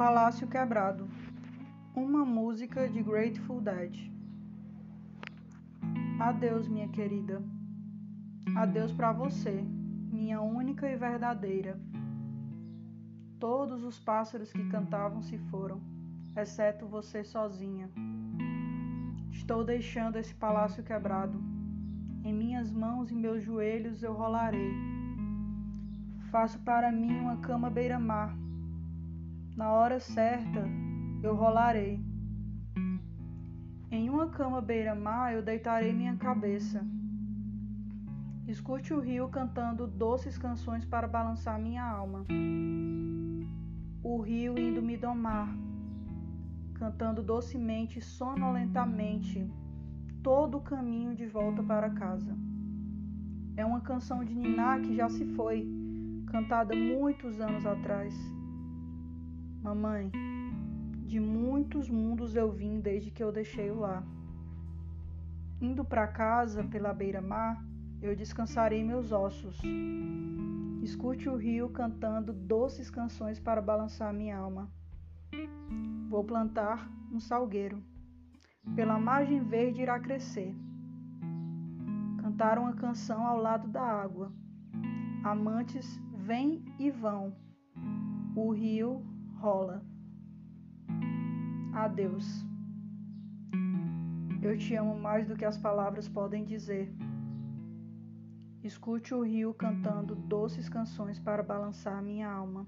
Palácio Quebrado Uma música de Grateful Dead Adeus, minha querida. Adeus para você, minha única e verdadeira. Todos os pássaros que cantavam se foram, exceto você sozinha. Estou deixando esse palácio quebrado. Em minhas mãos e meus joelhos eu rolarei. Faço para mim uma cama beira-mar na hora certa eu rolarei. Em uma cama beira-mar eu deitarei minha cabeça. Escute o rio cantando doces canções para balançar minha alma. O rio indo me domar, cantando docemente, sonolentamente, todo o caminho de volta para casa. É uma canção de Niná que já se foi, cantada muitos anos atrás. Mamãe, de muitos mundos eu vim desde que eu deixei o lar. Indo para casa pela beira-mar, eu descansarei meus ossos. Escute o rio cantando doces canções para balançar minha alma. Vou plantar um salgueiro. Pela margem verde irá crescer. Cantar uma canção ao lado da água. Amantes vêm e vão. O rio rola. Adeus. Eu te amo mais do que as palavras podem dizer. Escute o rio cantando doces canções para balançar minha alma.